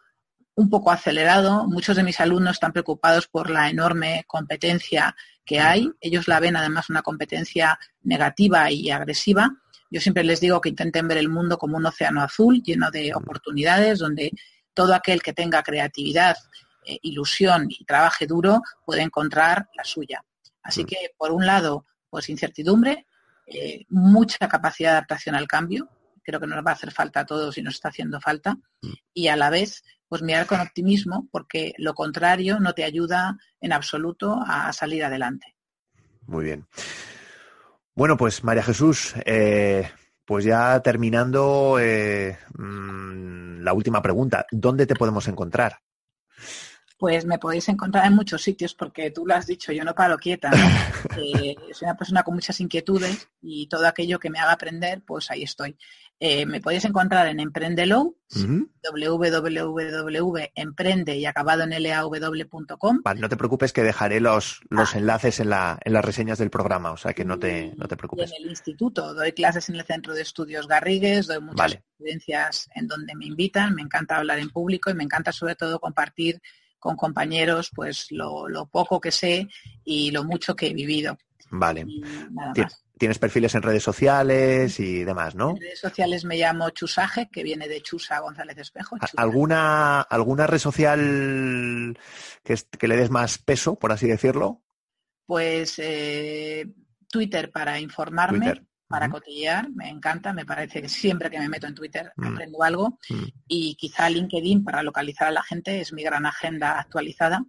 un poco acelerado. Muchos de mis alumnos están preocupados por la enorme competencia que hay. Ellos la ven además una competencia negativa y agresiva yo siempre les digo que intenten ver el mundo como un océano azul lleno de oportunidades, donde todo aquel que tenga creatividad, eh, ilusión y trabaje duro puede encontrar la suya. Así mm. que, por un lado, pues incertidumbre, eh, mucha capacidad de adaptación al cambio, creo que nos va a hacer falta a todos y nos está haciendo falta, mm. y a la vez, pues mirar con optimismo, porque lo contrario no te ayuda en absoluto a salir adelante. Muy bien. Bueno, pues María Jesús, eh, pues ya terminando eh, mm, la última pregunta, ¿dónde te podemos encontrar? Pues me podéis encontrar en muchos sitios porque tú lo has dicho, yo no paro quieta. Eh, soy una persona con muchas inquietudes y todo aquello que me haga aprender, pues ahí estoy. Eh, me podéis encontrar en Emprendelo, www.emprende y acabado en law.com. Vale, no te preocupes que dejaré los, los ah. enlaces en, la, en las reseñas del programa, o sea que no te, no te preocupes. en el instituto, doy clases en el Centro de Estudios Garrigues, doy muchas experiencias en donde me invitan, me encanta hablar en público y me encanta sobre todo compartir con compañeros pues lo, lo poco que sé y lo mucho que he vivido. Vale. Tienes perfiles en redes sociales y demás, ¿no? En redes sociales me llamo Chusaje, que viene de Chusa González Espejo. ¿Alguna, ¿Alguna red social que, que, le des más peso, por así decirlo? Pues eh, Twitter para informarme, para cotillear, me encanta, me parece que siempre que me meto en Twitter mm. aprendo algo. Mm. Y quizá LinkedIn para localizar a la gente es mi gran agenda actualizada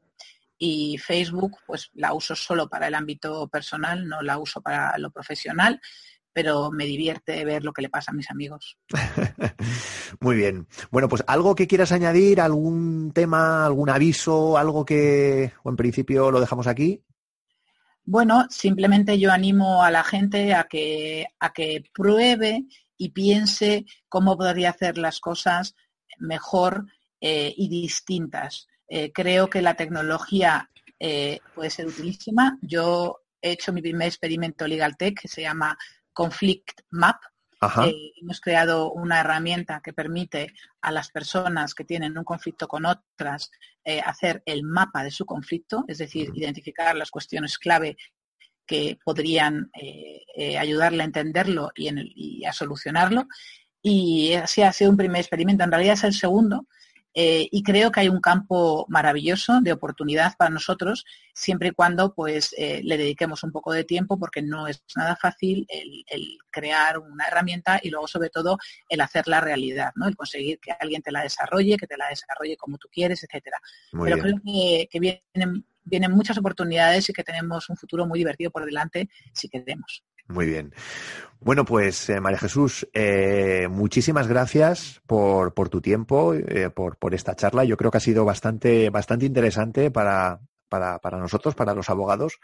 y Facebook pues la uso solo para el ámbito personal, no la uso para lo profesional, pero me divierte ver lo que le pasa a mis amigos. Muy bien. Bueno, pues algo que quieras añadir, algún tema, algún aviso, algo que, o en principio lo dejamos aquí. Bueno, simplemente yo animo a la gente a que, a que pruebe y piense cómo podría hacer las cosas mejor eh, y distintas. Eh, creo que la tecnología eh, puede ser utilísima. Yo he hecho mi primer experimento Legal Tech que se llama Conflict Map. hemos creado una herramienta que permite a las personas que tienen un conflicto con otras hacer el mapa de su conflicto, es decir, identificar las cuestiones clave que podrían ayudarle a entenderlo y, y, a solucionarlo. Y así ha sido un primer experimento. En realidad es el segundo, eh, y creo que hay un campo maravilloso de oportunidad para nosotros, siempre y cuando pues, eh, le dediquemos un poco de tiempo, porque no es nada fácil el, crear una herramienta y luego, sobre todo, el hacerla realidad, ¿no? el conseguir que alguien te la desarrolle, que te la desarrolle como tú quieres, etcétera. Pero creo que, que vienen, vienen muchas oportunidades y que tenemos un futuro muy divertido por delante si queremos. Muy bien. Bueno, pues eh, María Jesús, eh, muchísimas gracias por, tu tiempo, eh, por, esta charla. Yo creo que ha sido bastante, bastante interesante para nosotros, para los abogados.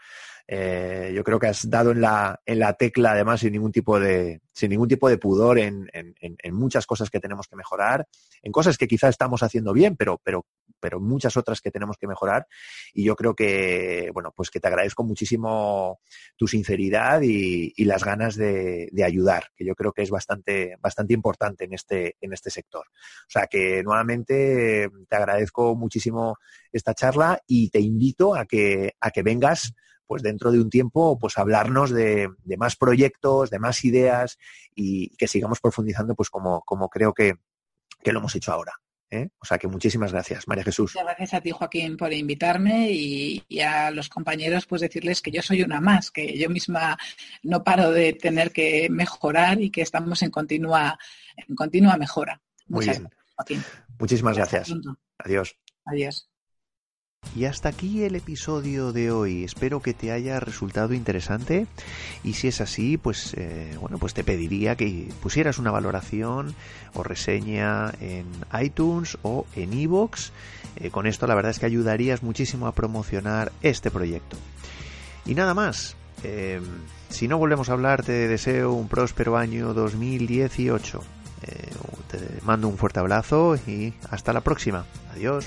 Eh, yo creo que has dado en la, en la tecla, además, sin ningún tipo de, sin ningún tipo de pudor en, en, muchas cosas que tenemos que mejorar, en cosas que quizás estamos haciendo bien, pero, pero, pero muchas otras que tenemos que mejorar. Y yo creo que, bueno, pues que te agradezco muchísimo tu sinceridad y, y las ganas de, de, ayudar, que yo creo que es bastante, bastante importante en este, en este sector. O sea que nuevamente te agradezco muchísimo esta charla y te invito a que, a que vengas pues dentro de un tiempo, pues hablarnos de, más proyectos, de más ideas y que sigamos profundizando, pues como, como creo que, lo hemos hecho ahora. ¿eh? O sea que muchísimas gracias, María Jesús. Muchas gracias a ti, Joaquín, por invitarme y, a los compañeros, pues decirles que yo soy una más, que yo misma no paro de tener que mejorar y que estamos en continua, en continua mejora. Muchas Muy bien. gracias, Joaquín. Muchísimas gracias. Adiós. Adiós. Y hasta aquí el episodio de hoy. Espero que te haya resultado interesante y si es así, pues eh, bueno, pues te pediría que pusieras una valoración o reseña en iTunes o en iVoox. Eh, con esto la verdad es que ayudarías muchísimo a promocionar este proyecto. Y nada más. Eh, si no volvemos a hablar, te deseo un próspero año 2018. te mando un fuerte abrazo y hasta la próxima. Adiós.